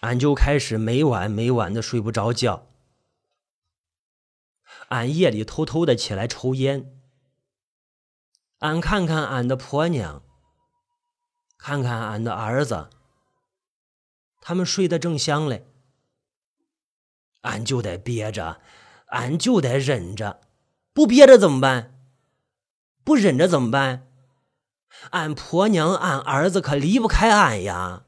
俺就开始每晚每晚的睡不着觉。俺夜里偷偷的起来抽烟。俺看看俺的婆娘，看看俺的儿子，他们睡得正香嘞。俺就得憋着，俺就得忍着，不憋着怎么办？不忍着怎么办？俺婆娘、俺儿子可离不开俺呀！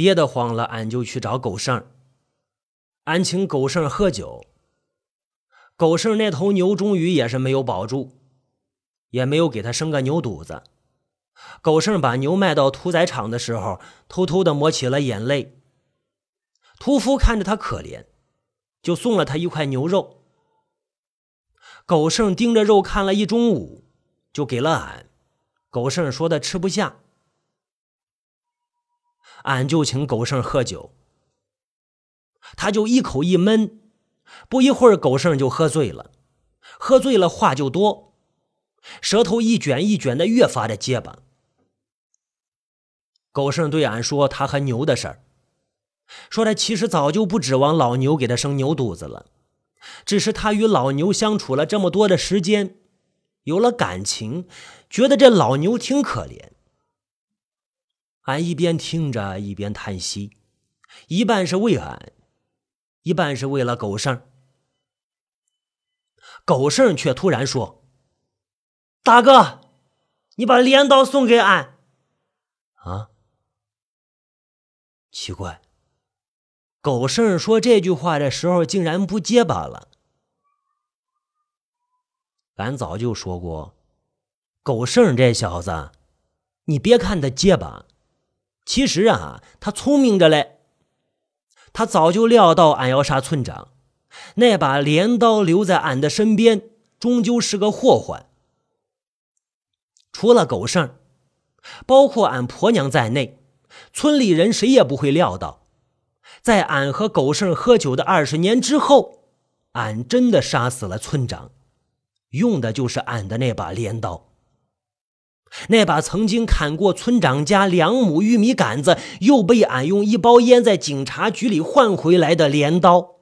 憋得慌了，俺就去找狗剩俺请狗剩喝酒。狗剩那头牛终于也是没有保住，也没有给他生个牛犊子。狗剩把牛卖到屠宰场的时候，偷偷的抹起了眼泪。屠夫看着他可怜，就送了他一块牛肉。狗剩盯着肉看了一中午，就给了俺。狗剩说的吃不下，俺就请狗剩喝酒。他就一口一闷，不一会儿狗剩就喝醉了，喝醉了话就多，舌头一卷一卷的，越发的结巴。狗剩对俺说他和牛的事儿。说他其实早就不指望老牛给他生牛犊子了，只是他与老牛相处了这么多的时间，有了感情，觉得这老牛挺可怜。俺一边听着一边叹息，一半是为俺，一半是为了狗剩。狗剩却突然说：“大哥，你把镰刀送给俺。”啊，奇怪。狗剩说这句话的时候，竟然不结巴了。俺早就说过，狗剩这小子，你别看他结巴，其实啊，他聪明着嘞。他早就料到俺要杀村长，那把镰刀留在俺的身边，终究是个祸患。除了狗剩，包括俺婆娘在内，村里人谁也不会料到。在俺和狗剩喝酒的二十年之后，俺真的杀死了村长，用的就是俺的那把镰刀。那把曾经砍过村长家两亩玉米杆子，又被俺用一包烟在警察局里换回来的镰刀。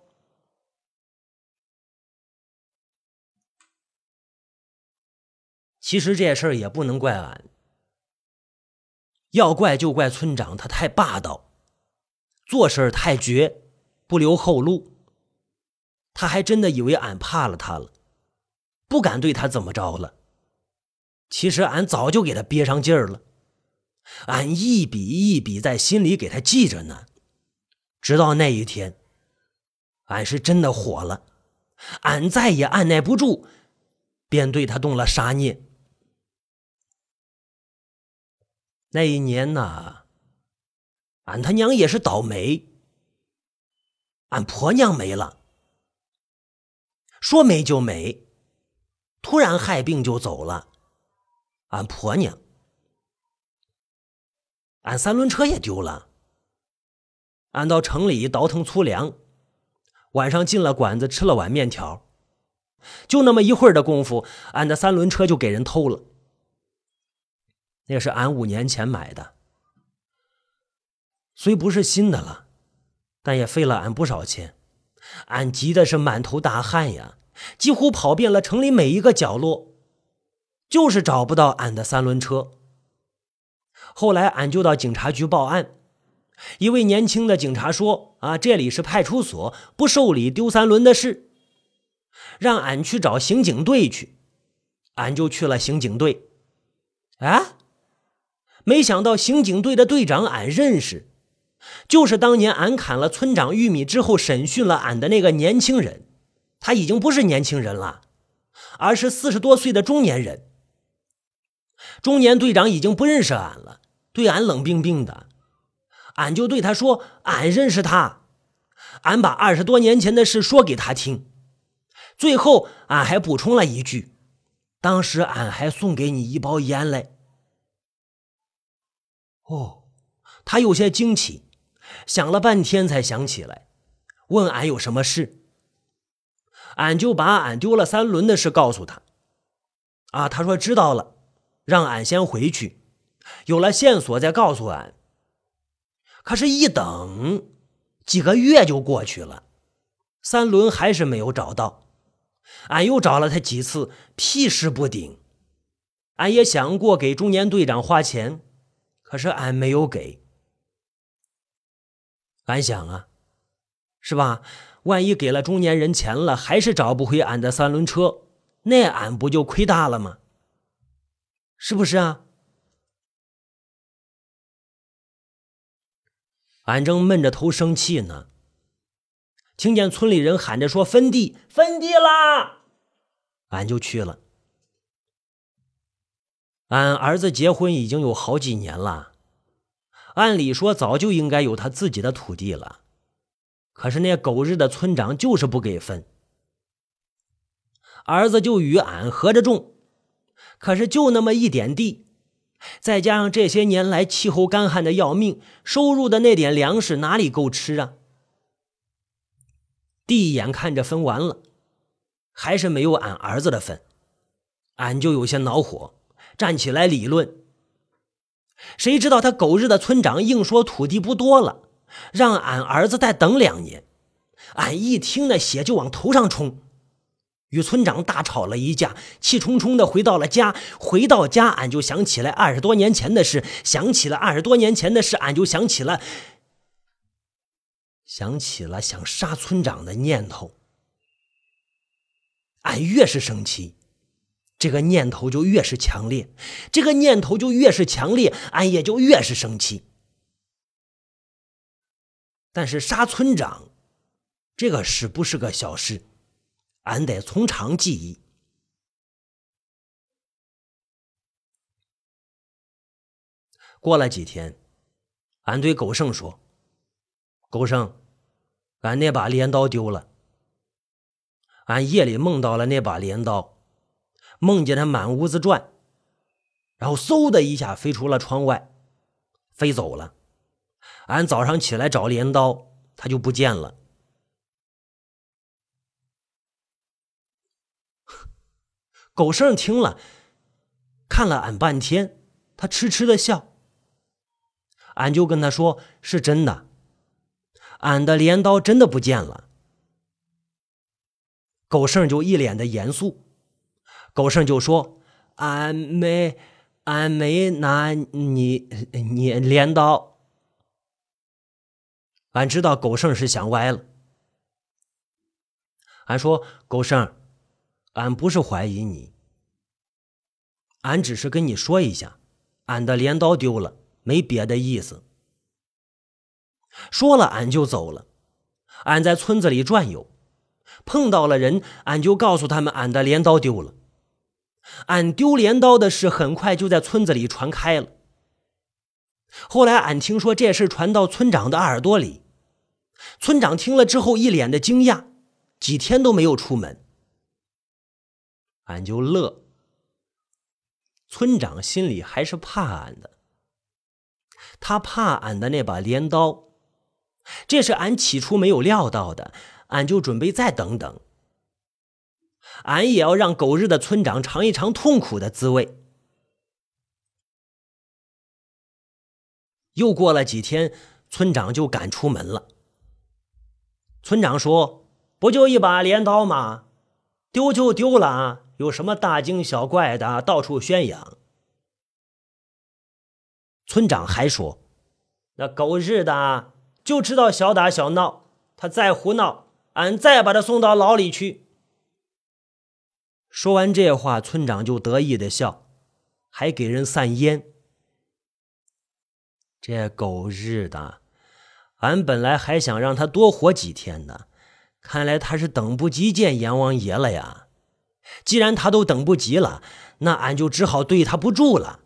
其实这事儿也不能怪俺，要怪就怪村长，他太霸道。做事太绝，不留后路。他还真的以为俺怕了他了，不敢对他怎么着了。其实俺早就给他憋上劲儿了，俺一笔一笔在心里给他记着呢。直到那一天，俺是真的火了，俺再也按耐不住，便对他动了杀念。那一年呢？俺他娘也是倒霉，俺婆娘没了，说没就没，突然害病就走了。俺婆娘，俺三轮车也丢了。俺到城里倒腾粗粮，晚上进了馆子吃了碗面条，就那么一会儿的功夫，俺的三轮车就给人偷了。那是俺五年前买的。虽不是新的了，但也费了俺不少钱。俺急的是满头大汗呀，几乎跑遍了城里每一个角落，就是找不到俺的三轮车。后来俺就到警察局报案，一位年轻的警察说：“啊，这里是派出所，不受理丢三轮的事，让俺去找刑警队去。”俺就去了刑警队。啊，没想到刑警队的队长俺认识。就是当年俺砍了村长玉米之后审讯了俺的那个年轻人，他已经不是年轻人了，而是四十多岁的中年人。中年队长已经不认识俺了，对俺冷冰冰的。俺就对他说：“俺认识他。”俺把二十多年前的事说给他听，最后俺还补充了一句：“当时俺还送给你一包烟嘞。”哦，他有些惊奇。想了半天才想起来，问俺有什么事。俺就把俺丢了三轮的事告诉他。啊，他说知道了，让俺先回去，有了线索再告诉俺。可是，一等，几个月就过去了，三轮还是没有找到。俺又找了他几次，屁事不顶。俺也想过给中年队长花钱，可是俺没有给。俺想啊，是吧？万一给了中年人钱了，还是找不回俺的三轮车，那俺不就亏大了吗？是不是啊？俺正闷着头生气呢，听见村里人喊着说分地，分地啦，俺就去了。俺儿子结婚已经有好几年了，按理说早就应该有他自己的土地了，可是那狗日的村长就是不给分，儿子就与俺合着种，可是就那么一点地，再加上这些年来气候干旱的要命，收入的那点粮食哪里够吃啊？地眼看着分完了，还是没有俺儿子的份，俺就有些恼火。站起来理论，谁知道他狗日的村长硬说土地不多了，让俺儿子再等两年。俺一听那血就往头上冲，与村长大吵了一架，气冲冲的回到了家。回到家，俺就想起来二十多年前的事，想起了二十多年前的事，俺就想起了，想起了想杀村长的念头。俺越是生气。这个念头就越是强烈，这个念头就越是强烈，俺也就越是生气。但是杀村长，这个事不是个小事，俺得从长计议。过了几天，俺对狗剩说：“狗剩，俺那把镰刀丢了。俺夜里梦到了那把镰刀。”梦见他满屋子转，然后嗖的一下飞出了窗外，飞走了。俺早上起来找镰刀，他就不见了。狗剩听了，看了俺半天，他痴痴的笑。俺就跟他说：“是真的，俺的镰刀真的不见了。”狗剩就一脸的严肃。狗剩就说：“俺没，俺没拿你你镰刀。俺知道狗剩是想歪了。俺说狗剩，俺不是怀疑你，俺只是跟你说一下，俺的镰刀丢了，没别的意思。说了，俺就走了。俺在村子里转悠，碰到了人，俺就告诉他们俺的镰刀丢了。”俺丢镰刀的事很快就在村子里传开了。后来俺听说这事传到村长的耳朵里，村长听了之后一脸的惊讶，几天都没有出门。俺就乐，村长心里还是怕俺的，他怕俺的那把镰刀，这是俺起初没有料到的，俺就准备再等等。俺也要让狗日的村长尝一尝痛苦的滋味。又过了几天，村长就赶出门了。村长说：“不就一把镰刀吗？丢就丢了啊，有什么大惊小怪的？到处宣扬。”村长还说：“那狗日的就知道小打小闹，他再胡闹，俺再把他送到牢里去。”说完这话，村长就得意的笑，还给人散烟。这狗日的，俺本来还想让他多活几天呢，看来他是等不及见阎王爷了呀。既然他都等不及了，那俺就只好对他不住了。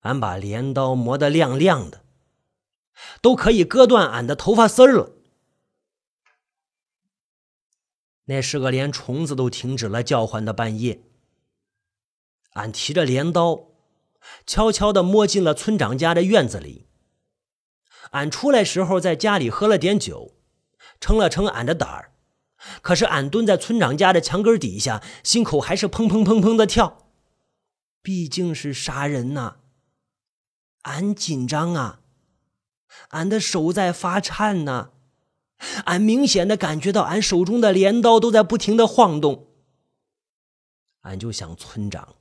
俺把镰刀磨得亮亮的，都可以割断俺的头发丝儿了。那是个连虫子都停止了叫唤的半夜，俺提着镰刀，悄悄地摸进了村长家的院子里。俺出来时候在家里喝了点酒，撑了撑俺的胆儿。可是俺蹲在村长家的墙根底下，心口还是砰砰砰砰的跳。毕竟是杀人呐，俺紧张啊！俺的手在发颤呢，俺明显的感觉到俺手中的镰刀都在不停的晃动。俺就想村长。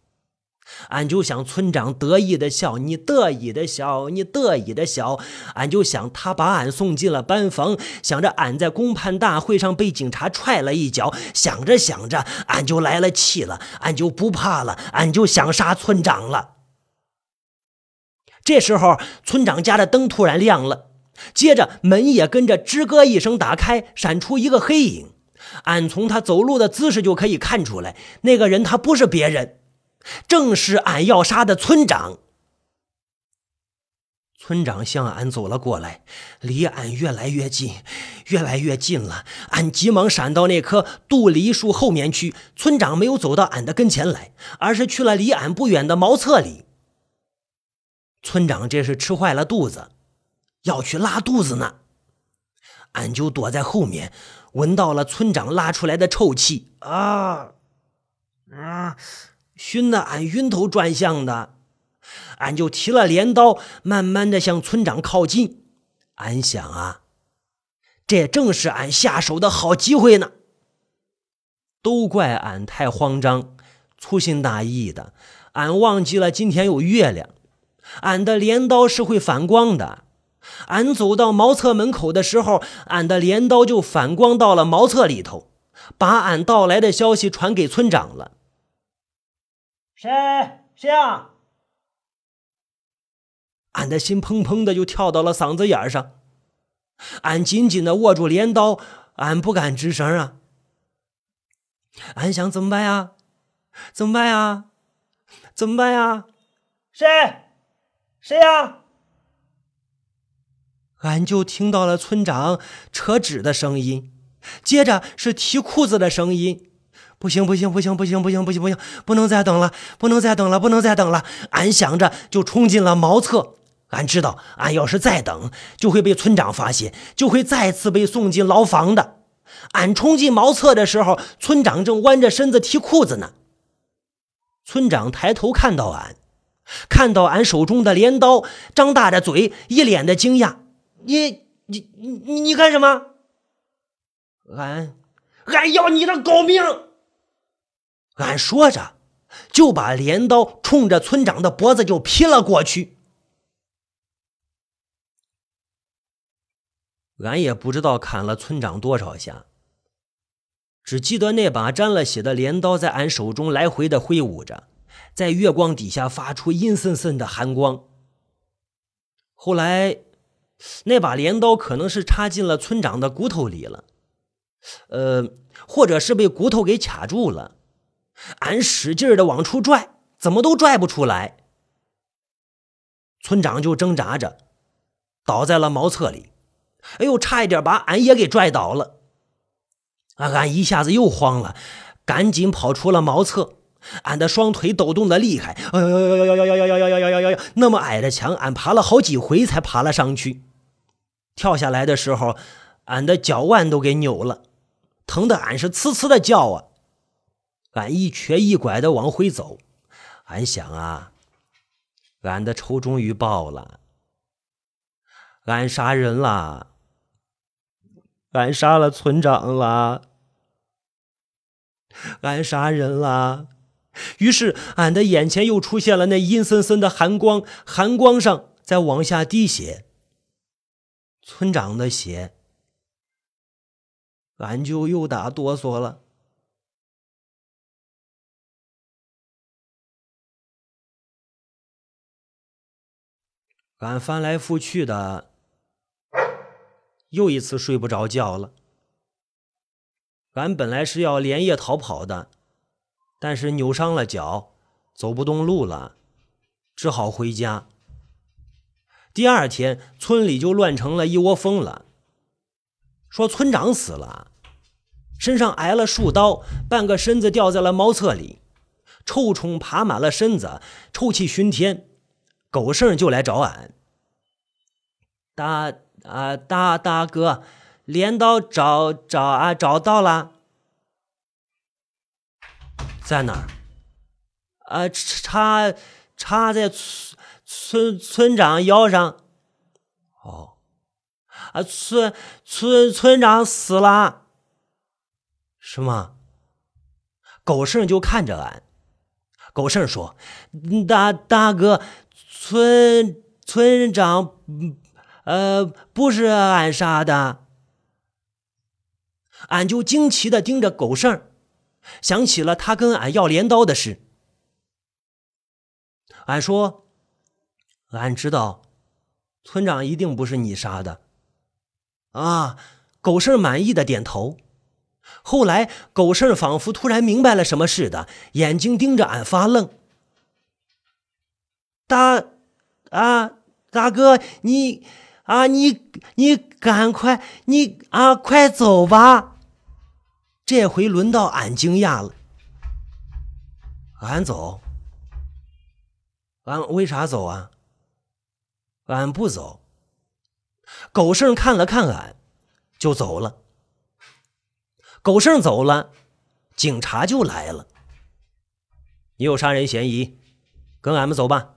俺就想村长得意的笑，你得意的笑，你得意的笑。俺就想他把俺送进了班房，想着俺在公判大会上被警察踹了一脚，想着想着，俺就来了气了，俺就不怕了，俺就想杀村长了。这时候，村长家的灯突然亮了，接着门也跟着吱咯一声打开，闪出一个黑影。俺从他走路的姿势就可以看出来，那个人他不是别人。正是俺要杀的村长。村长向俺走了过来，离俺越来越近，越来越近了。俺急忙闪到那棵杜梨树后面去。村长没有走到俺的跟前来，而是去了离俺不远的茅厕里。村长这是吃坏了肚子，要去拉肚子呢。俺就躲在后面，闻到了村长拉出来的臭气啊啊！熏得俺晕头转向的，俺就提了镰刀，慢慢的向村长靠近。俺想啊，这正是俺下手的好机会呢。都怪俺太慌张，粗心大意的，俺忘记了今天有月亮，俺的镰刀是会反光的。俺走到茅厕门口的时候，俺的镰刀就反光到了茅厕里头，把俺到来的消息传给村长了。谁谁啊？俺的心砰砰的就跳到了嗓子眼上，俺紧紧的握住镰刀，俺不敢吱声啊。俺想怎么办呀？怎么办呀？怎么办呀？谁？谁呀？俺就听到了村长扯纸的声音，接着是提裤子的声音。不行不行不行不行不行不行不行，不能再等了，不能再等了，不能再等了。俺想着就冲进了茅厕。俺知道，俺要是再等，就会被村长发现，就会再次被送进牢房的。俺冲进茅厕的时候，村长正弯着身子提裤子呢。村长抬头看到俺，看到俺手中的镰刀，张大着嘴，一脸的惊讶：“你你你你干什么？”俺俺要你的狗命！俺说着，就把镰刀冲着村长的脖子就劈了过去。俺也不知道砍了村长多少下，只记得那把沾了血的镰刀在俺手中来回的挥舞着，在月光底下发出阴森森的寒光。后来，那把镰刀可能是插进了村长的骨头里了，呃，或者是被骨头给卡住了。俺使劲的往出拽，怎么都拽不出来。村长就挣扎着倒在了茅厕里，哎呦，差一点把俺也给拽倒了。俺一下子又慌了，赶紧跑出了茅厕。俺的双腿抖动的厉害，哎呦呦呦呦呦呦呦呦呦呦呦呦！那么矮的墙，俺爬了好几回才爬了上去。跳下来的时候，俺的脚腕都给扭了，疼得俺是呲呲的叫啊。俺一瘸一拐的往回走，俺想啊，俺的仇终于报了，俺杀人了，俺杀了村长了，俺杀人了。于是，俺的眼前又出现了那阴森森的寒光，寒光上在往下滴血，村长的血，俺就又打哆嗦了。俺翻来覆去的，又一次睡不着觉了。俺本来是要连夜逃跑的，但是扭伤了脚，走不动路了，只好回家。第二天，村里就乱成了一窝蜂了，说村长死了，身上挨了数刀，半个身子掉在了茅厕里，臭虫爬满了身子，臭气熏天。狗剩就来找俺，大啊大大哥，镰刀找找啊找到了，在哪儿？啊插插在村村村长腰上。哦，啊，村村村长死了，是吗？狗剩就看着俺。狗剩说：“大大哥，村村长，呃，不是俺杀的。”俺就惊奇的盯着狗剩，想起了他跟俺要镰刀的事。俺说：“俺知道，村长一定不是你杀的。”啊！狗剩满意的点头。后来，狗剩仿佛突然明白了什么似的，眼睛盯着俺发愣。大啊，大哥，你啊，你你赶快，你啊，快走吧。这回轮到俺惊讶了。俺走？俺为啥走啊？俺不走。狗剩看了看俺，就走了。狗剩走了，警察就来了。你有杀人嫌疑，跟俺们走吧。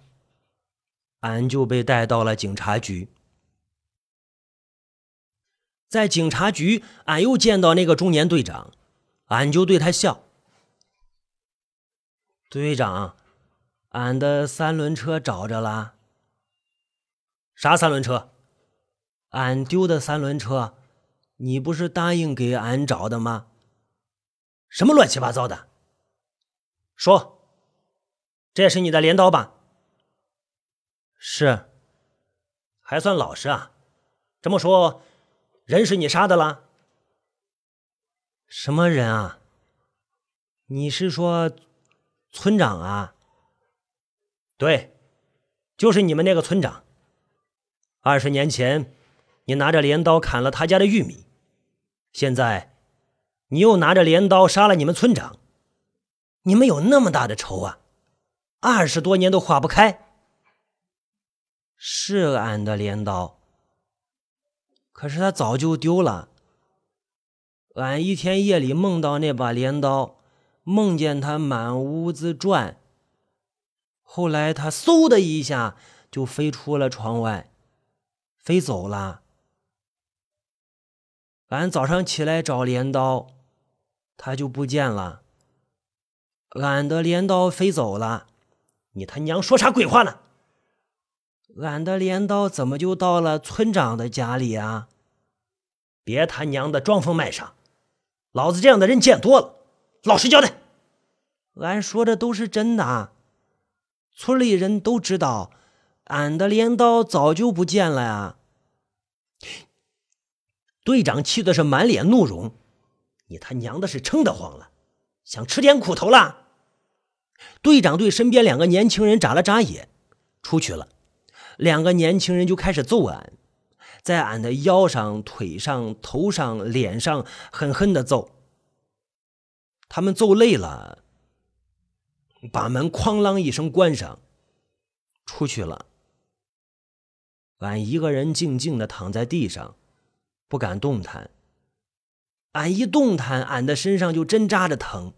俺就被带到了警察局。在警察局，俺又见到那个中年队长，俺就对他笑。队长，俺的三轮车找着了。啥三轮车？俺丢的三轮车。你不是答应给俺找的吗？什么乱七八糟的！说，这是你的镰刀吧？是，还算老实啊。这么说，人是你杀的了？什么人啊？你是说村长啊？对，就是你们那个村长。二十年前，你拿着镰刀砍了他家的玉米。现在，你又拿着镰刀杀了你们村长，你们有那么大的仇啊？二十多年都化不开。是俺的镰刀，可是他早就丢了。俺一天夜里梦到那把镰刀，梦见他满屋子转。后来他嗖的一下就飞出了窗外，飞走了。俺早上起来找镰刀，他就不见了。俺的镰刀飞走了，你他娘说啥鬼话呢？俺的镰刀怎么就到了村长的家里啊？别他娘的装疯卖傻！老子这样的人见多了，老实交代。俺说的都是真的，村里人都知道，俺的镰刀早就不见了呀。队长气的是满脸怒容，你他娘的是撑得慌了，想吃点苦头了。队长对身边两个年轻人眨了眨眼，出去了。两个年轻人就开始揍俺，在俺的腰上、腿上、头上、脸上狠狠的揍。他们揍累了，把门哐啷一声关上，出去了。俺一个人静静的躺在地上。不敢动弹，俺一动弹，俺的身上就针扎着疼。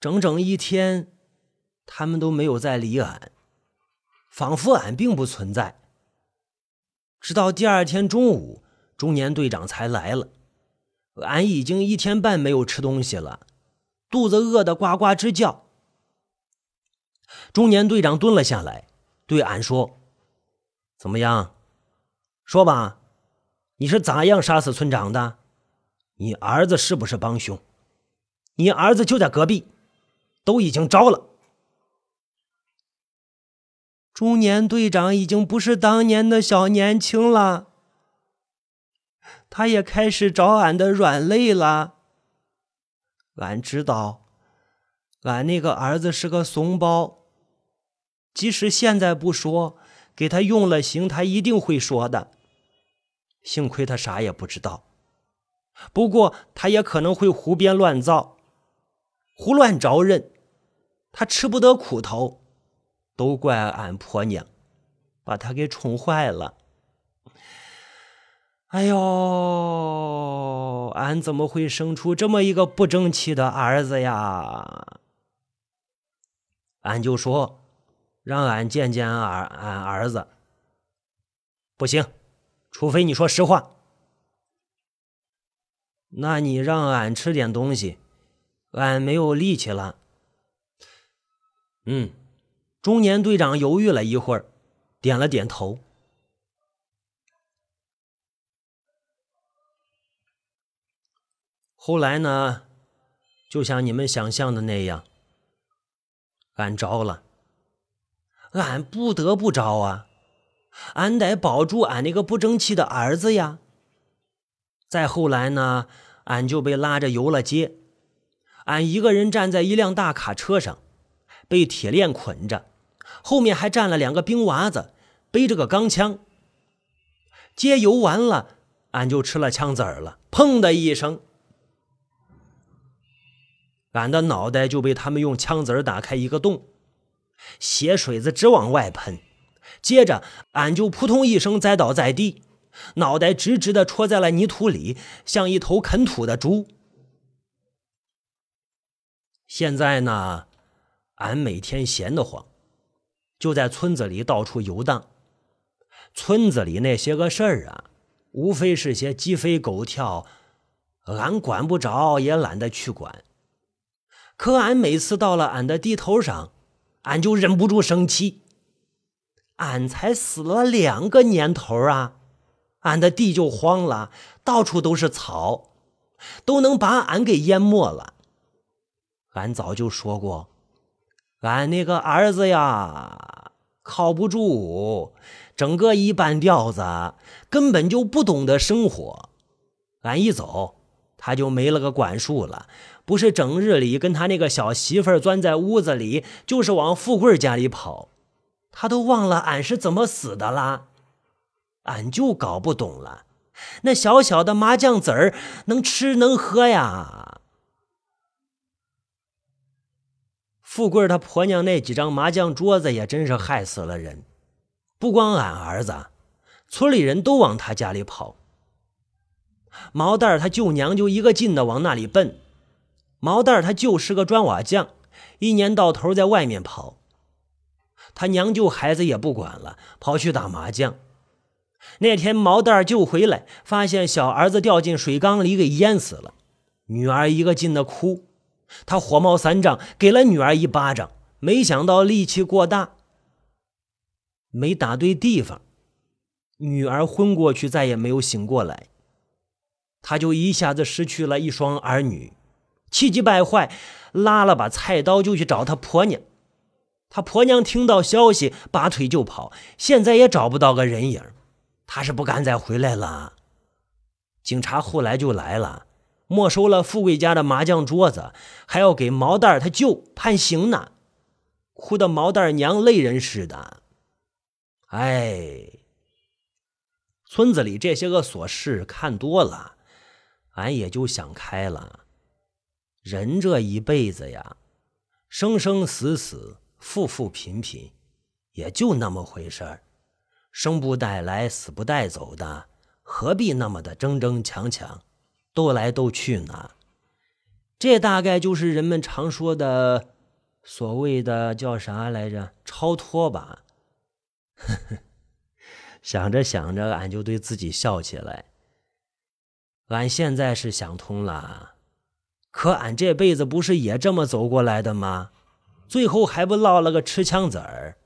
整整一天，他们都没有再理俺，仿佛俺并不存在。直到第二天中午，中年队长才来了。俺已经一天半没有吃东西了，肚子饿得呱呱直叫。中年队长蹲了下来，对俺说：“怎么样？”说吧，你是咋样杀死村长的？你儿子是不是帮凶？你儿子就在隔壁，都已经招了。中年队长已经不是当年的小年轻了，他也开始找俺的软肋了。俺知道，俺那个儿子是个怂包，即使现在不说，给他用了刑，他一定会说的。幸亏他啥也不知道，不过他也可能会胡编乱造，胡乱招认，他吃不得苦头，都怪俺婆娘，把他给宠坏了。哎呦，俺怎么会生出这么一个不争气的儿子呀？俺就说，让俺见见俺俺儿子。不行，除非你说实话。那你让俺吃点东西，俺没有力气了。嗯，中年队长犹豫了一会儿，点了点头。后来呢，就像你们想象的那样，俺招了，俺不得不招啊，俺得保住俺那个不争气的儿子呀。再后来呢，俺就被拉着游了街，俺一个人站在一辆大卡车上，被铁链捆着，后面还站了两个兵娃子，背着个钢枪。街游完了，俺就吃了枪子儿了，砰的一声，俺的脑袋就被他们用枪子儿打开一个洞，血水子直往外喷，接着俺就扑通一声栽倒在地。脑袋直直的戳在了泥土里，像一头啃土的猪。现在呢，俺每天闲得慌，就在村子里到处游荡。村子里那些个事儿啊，无非是些鸡飞狗跳，俺管不着，也懒得去管。可俺每次到了俺的地头上，俺就忍不住生气。俺才死了两个年头啊！俺的地就荒了，到处都是草，都能把俺给淹没了。俺早就说过，俺那个儿子呀，靠不住，整个一半吊子，根本就不懂得生活。俺一走，他就没了个管束了，不是整日里跟他那个小媳妇钻在屋子里，就是往富贵家里跑，他都忘了俺是怎么死的啦。俺就搞不懂了，那小小的麻将子儿能吃能喝呀？富贵他婆娘那几张麻将桌子也真是害死了人，不光俺儿子，村里人都往他家里跑。毛蛋儿他舅娘就一个劲的往那里奔。毛蛋儿他舅是个砖瓦匠，一年到头在外面跑。他娘舅孩子也不管了，跑去打麻将。那天毛蛋儿救回来，发现小儿子掉进水缸里，给淹死了。女儿一个劲的哭，他火冒三丈，给了女儿一巴掌，没想到力气过大，没打对地方，女儿昏过去，再也没有醒过来。他就一下子失去了一双儿女，气急败坏，拉了把菜刀就去找他婆娘。他婆娘听到消息，拔腿就跑，现在也找不到个人影。他是不敢再回来了。警察后来就来了，没收了富贵家的麻将桌子，还要给毛蛋他舅判刑呢，哭的毛蛋娘泪人似的。哎，村子里这些个琐事看多了，俺也就想开了。人这一辈子呀，生生死死，富富贫贫，也就那么回事儿。生不带来，死不带走的，何必那么的争争抢抢，斗来斗去呢？这大概就是人们常说的所谓的叫啥来着？超脱吧。想着想着，俺就对自己笑起来。俺现在是想通了，可俺这辈子不是也这么走过来的吗？最后还不落了个吃枪子儿。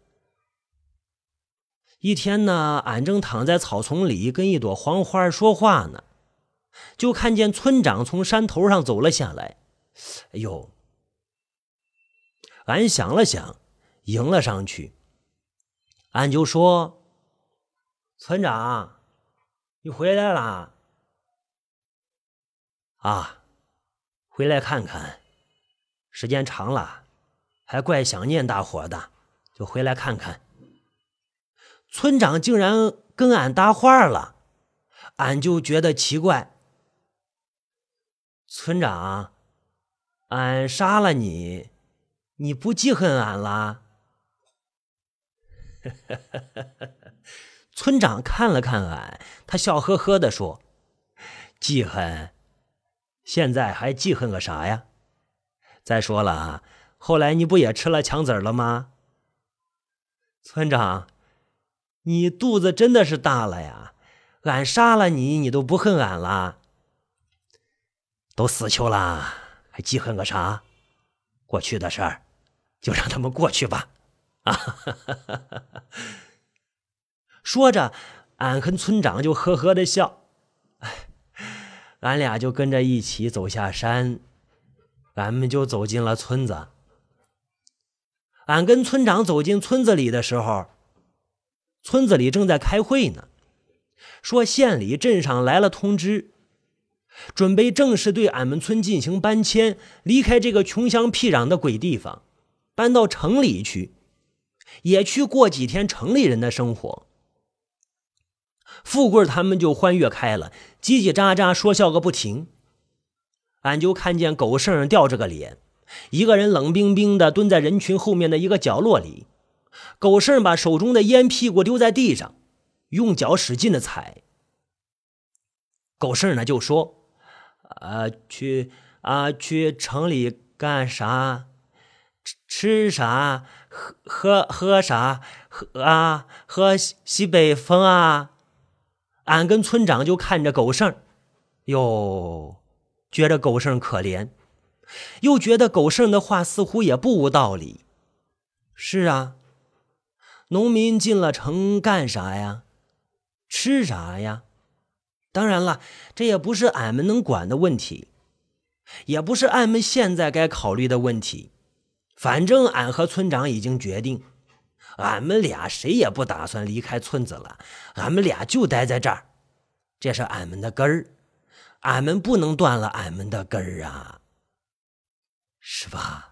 一天呢，俺正躺在草丛里跟一朵黄花说话呢，就看见村长从山头上走了下来。哎呦！俺想了想，迎了上去。俺就说：“村长，你回来啦？啊，回来看看。时间长了，还怪想念大伙的，就回来看看。”村长竟然跟俺搭话了，俺就觉得奇怪。村长，俺杀了你，你不记恨俺了？村长看了看俺，他笑呵呵的说：“记恨？现在还记恨个啥呀？再说了，后来你不也吃了枪子了吗？”村长。你肚子真的是大了呀！俺杀了你，你都不恨俺了？都死囚了，还记恨个啥？过去的事儿，就让他们过去吧。说着，俺跟村长就呵呵的笑。俺俩就跟着一起走下山，俺们就走进了村子。俺跟村长走进村子里的时候，村子里正在开会呢，说县里镇上来了通知，准备正式对俺们村进行搬迁，离开这个穷乡僻壤的鬼地方，搬到城里去，也去过几天城里人的生活。富贵他们就欢悦开了，叽叽喳喳说笑个不停。俺就看见狗剩吊着个脸，一个人冷冰冰的蹲在人群后面的一个角落里。狗剩把手中的烟屁股丢在地上，用脚使劲的踩。狗剩呢就说：“啊，去啊，去城里干啥？吃吃啥？喝喝喝啥？喝啊，喝西北风啊！”俺跟村长就看着狗剩哟，觉得狗剩可怜，又觉得狗剩的话似乎也不无道理。是啊，农民进了城干啥呀？吃啥呀？当然了，这也不是俺们能管的问题，也不是俺们现在该考虑的问题。反正俺和村长已经决定。俺们俩谁也不打算离开村子了，俺们俩就待在这儿，这是俺们的根儿，俺们不能断了俺们的根儿啊，是吧？